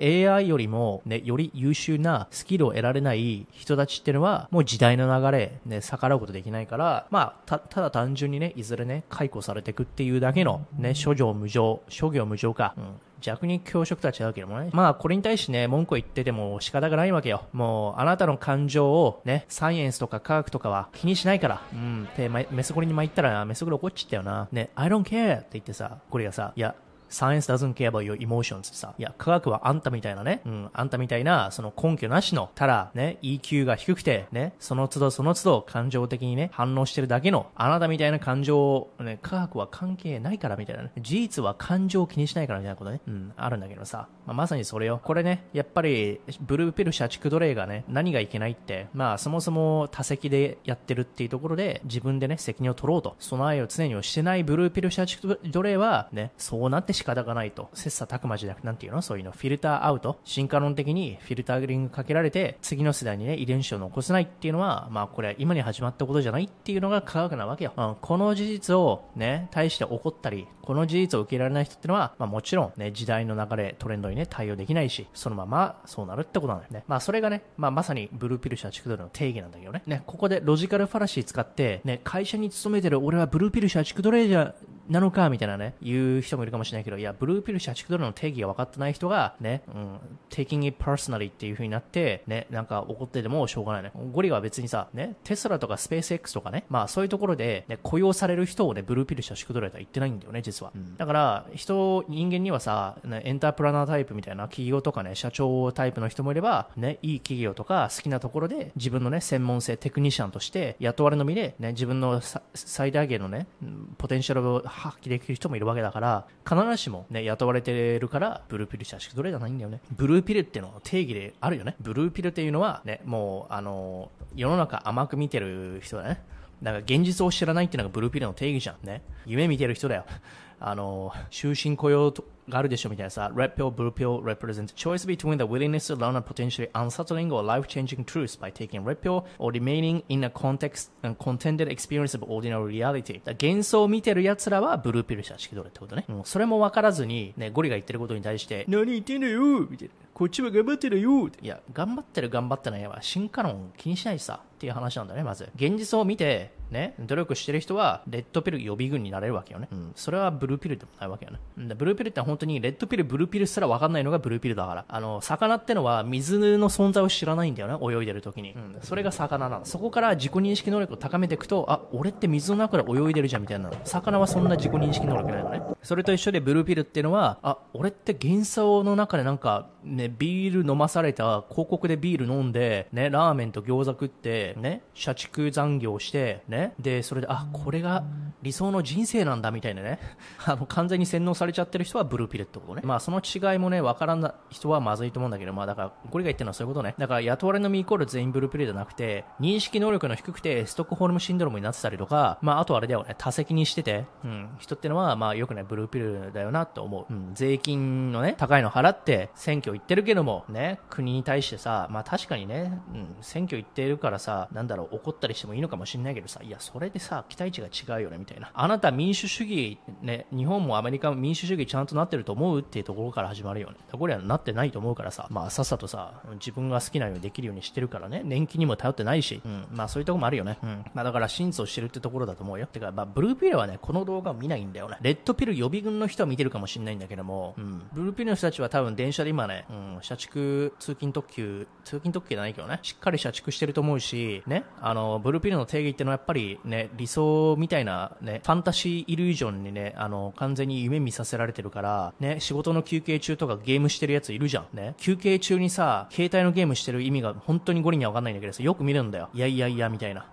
AI よりも、ね、より優秀なスキルを得られない人たちっていうのは、もう時代の流れ、ね、逆らうことできないから、まあ、た、ただ単純にね、いずれね、解雇されていくっていうだけの、ね、諸行無常、諸行無常か、うん、弱肉強食とは違うけどもね。まあ、これに対してね、文句を言ってても仕方がないわけよ。もう、あなたの感情をね、サイエンスとか科学とかは気にしないから。うん。で、メスゴリに参ったら、メスゴリ怒っちったよな。ね、I don't care って言ってさ、これがさ、いや、Science doesn't care about your emotions. ってさ、いや、科学はあんたみたいなね、うん、あんたみたいな、その根拠なしの、ただ、ね、EQ が低くて、ね、その都度その都度感情的にね、反応してるだけの、あなたみたいな感情を、ね、科学は関係ないからみたいなね、事実は感情を気にしないからみたいなことね、うん、あるんだけどさ、まあ、まさにそれよ。これね、やっぱり、ブルーピル社畜奴隷がね、何がいけないって、まあ、そもそも多席でやってるっていうところで、自分でね、責任を取ろうと、備えを常にしてないブルーピル社畜奴隷は、ね、そうなって仕方がないと。切磋琢磨じゃなくなんていうの？そういうの？フィルターアウト？進化論的にフィルターリングかけられて次の世代にね遺伝子を残せないっていうのはまあこれは今に始まったことじゃないっていうのが科学なわけよ、うん、この事実をね対して怒ったりこの事実を受けられない人ってのは、まあ、もちろんね時代の流れトレンドにね対応できないしそのままそうなるってことなんだよね。まあそれがね、まあ、まさにブルーピル社畜ドルの定義なんだけどね。ねここでロジカルファラシー使ってね会社に勤めてる俺はブルーピル社畜奴隷じゃなのかみたいなね、言う人もいるかもしれないけど、いや、ブルーピル社畜ドルの定義が分かってない人が、ね、うん、taking it personally っていう風になって、ね、なんか怒っててもしょうがないね。ゴリは別にさ、ね、テスラとかスペース X とかね、まあそういうところで、ね、雇用される人をね、ブルーピル社畜ドルとは言ってないんだよね、実は。うん、だから、人、人間にはさ、ね、エンタープラナータイプみたいな企業とかね、社長タイプの人もいれば、ね、いい企業とか好きなところで自分のね、専門性、テクニシャンとして雇われのみで、ね、自分の最大限のね、ポテンシャルを発揮できる人もいるわけだから、必ずしもね、雇われてるから、ブルーピル社畜奴隷じゃないんだよね。ブルーピルっていうのは定義であるよね。ブルーピルっていうのは、ね、もう、あの、世の中甘く見てる人だね。だから現実を知らないっていうのがブルーピルの定義じゃんね。夢見てる人だよ。あの、終身雇用があるでしょみたいなさ、Red Pill, Blue Pill represent choice between the willingness to learn a potentially unsettling or life-changing truth by taking Red Pill or remaining in a context and contended experience of ordinary reality. 幻想を見てる奴らはブルーピル社式どれってことね。う、それも分からずに、ね、ゴリが言ってることに対して、何言ってんのよみたいな。こっちは頑張ってるよいや、頑張ってる頑張ってないは進化論気にしないしさ。っていう話なんだね、まず。現実を見て、ね、努力してる人は、レッドピル予備軍になれるわけよね。うん。それはブルーピルでもないわけよね。ブルーピルって本当に、レッドピル、ブルーピルすら分かんないのがブルーピルだから。あの、魚ってのは水の存在を知らないんだよね、泳いでる時に。うん。それが魚なの。そこから自己認識能力を高めていくと、あ、俺って水の中で泳いでるじゃんみたいなの。魚はそんな自己認識能力ないのね。それと一緒でブルーピルっていうのは、あ、俺って幻想の中でなんか、ね、ビール飲まされた、広告でビール飲んで、ね、ラーメンと餃子食って、ね、社畜残業して、ね、で、それで、あ、これが理想の人生なんだみたいなね、あの、完全に洗脳されちゃってる人はブルーピルってことね。まあ、その違いもね、わからん人はまずいと思うんだけど、まあ、だから、これが言ってるのはそういうことね。だから、雇われのみイコール全員ブルーピルじゃなくて、認識能力の低くて、ストックホルムシンドロームになってたりとか、まあ、あとあれだよね、多席にしてて、うん、人ってのは、まあ、よくね、ブルーピルだよなって思う。うん、税金のね、高いの払って、選挙行ってるけども、ね、国に対してさ、まあ、確かにね、うん、選挙行っているからさ、なんだろう、怒ったりしてもいいのかもしれないけどさ、いや、それでさ、期待値が違うよね、みたいな。あなた民主主義、ね、日本もアメリカも民主主義ちゃんとなってると思うっていうところから始まるよね。これはなってないと思うからさ、まあ、さっさとさ、自分が好きなようにできるようにしてるからね、年金にも頼ってないし、うん、まあ、そういうとこもあるよね。うん。まあ、だから、真実を知るってところだと思うよ。てか、まあ、ブルーピルはね、この動画を見ないんだよね。レッドピル予備軍の人は見てるかもしれないんだけども、うん、ブルーピルの人たちは多分電車で今ね、うん、社畜通勤特急、通勤特急じゃないけどね、しっかり社畜してると思うし、ね、あの、ブルーピルの定義ってのはやっぱりね、理想みたいなね、ファンタシーイリュージョンにね、あの、完全に夢見させられてるから、ね、仕事の休憩中とかゲームしてるやついるじゃん。ね、休憩中にさ、携帯のゲームしてる意味が本当にゴリにはわかんないんだけどさ、よく見るんだよ。いやいやいや、みたいな。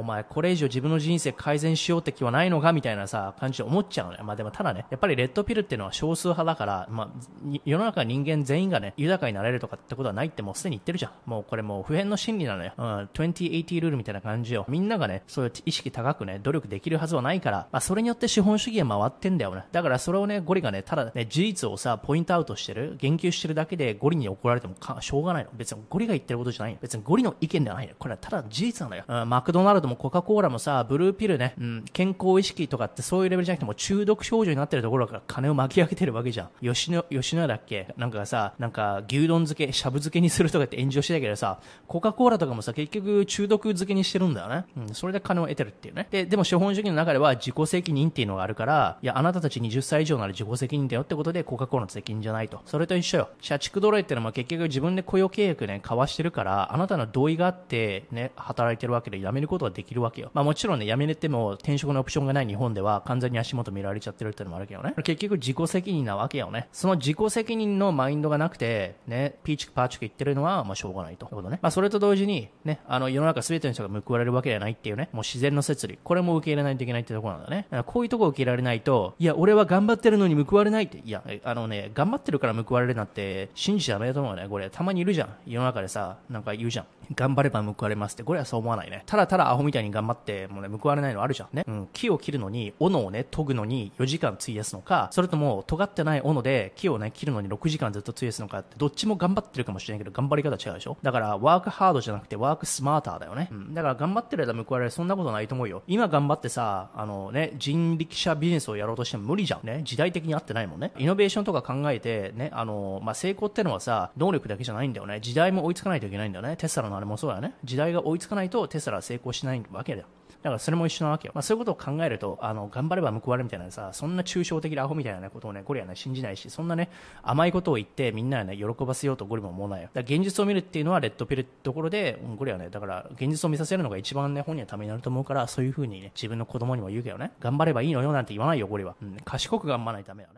お前これ以上自分の人生改善しようって気はないのかみたいなさ、感じで思っちゃうのよ。まあでもただね、やっぱりレッドピルっていうのは少数派だから、まあ、世の中人間全員がね、豊かになれるとかってことはないってもうすでに言ってるじゃん。もうこれもう普遍の心理なのよ。うん、2080ルールみたいな感じよ。みんながね、そういう意識高くね、努力できるはずはないから、まあそれによって資本主義が回ってんだよね。だからそれをね、ゴリがね、ただね、事実をさ、ポイントアウトしてる、言及してるだけでゴリに怒られてもかしょうがないの。別にゴリが言ってることじゃない別にゴリの意見ではないの。これはただ事実なのよ。うん、マクドナルドもコカ・コーラもさ、ブルーピルね、うん、健康意識とかってそういうレベルじゃなくても中毒症状になってるところから金を巻き上げてるわけじゃん。吉野、吉野だっけ？なんかさ、なんか牛丼漬け、しゃぶ漬けにするとかって炎上してたけどさ、コカ・コーラとかもさ、結局中毒漬けにしてるんだよね。うん、それで金を得てるっていうね。で、でも資本主義の中では自己責任っていうのがあるから、いや、あなたたち20歳以上なら自己責任だよってことでコカ・コーラの責任じゃないと。それと一緒よ。社畜奴隷ってのは結局自分で雇用契約ね、交わしてるから、あなたの同意があってね、働いてるわけで辞めることはができるわけよ。まあもちろんね、辞めれても転職のオプションがない日本では完全に足元見られちゃってるってのもあるけどね。結局自己責任なわけよね。その自己責任のマインドがなくて、ね、ピーチクパーチク言ってるのは、まあしょうがないと。いうことね。まあそれと同時に、ね、あの世の中全ての人が報われるわけではないっていうね、もう自然の摂理。これも受け入れないといけないってとこなんだね。こういうとこ受け入れられないと、いや、俺は頑張ってるのに報われないって。いや、あのね、頑張ってるから報われるなんて信じちゃダメだと思うね。これ、たまにいるじゃん。世の中でさ、なんか言うじゃん。頑張れば報われますって。これはそう思わないね。ただただアホみたいに頑張って、もうね、報われないのあるじゃん。ね。うん。木を切るのに、斧をね、研ぐのに4時間費やすのか、それとも、尖ってない斧で木をね、切るのに6時間ずっと費やすのかって、どっちも頑張ってるかもしれないけど、頑張り方違うでしょ？だから、ワークハードじゃなくて、ワークスマーターだよね。うん。だから、頑張ってる間報われる、そんなことないと思うよ。今頑張ってさ、あのね、人力車ビジネスをやろうとしても無理じゃん。ね。時代的に合ってないもんね。イノベーションとか考えて、ね、あの、まあ、成功ってのはさ、能力だけじゃないんだよね。時代も追いつかないといけないんだよね。テスラのあれもそうだよね。時代が追いつかないとテスラは成功しないないわけだよ。だからそれも一緒なわけよ。まあそういうことを考えると、あの、頑張れば報われみたいなさ、そんな抽象的なアホみたいなことをね、ゴリはね、信じないし、そんなね、甘いことを言ってみんなね、喜ばせようとゴリも思わないよ。だ現実を見るっていうのはレッドピルってところで、ゴリはね、だから現実を見させるのが一番ね、本人のためになると思うから、そういう風にね、自分の子供にも言うけどね、頑張ればいいのよなんて言わないよ、ゴリは。うん、賢く頑張らないためよね。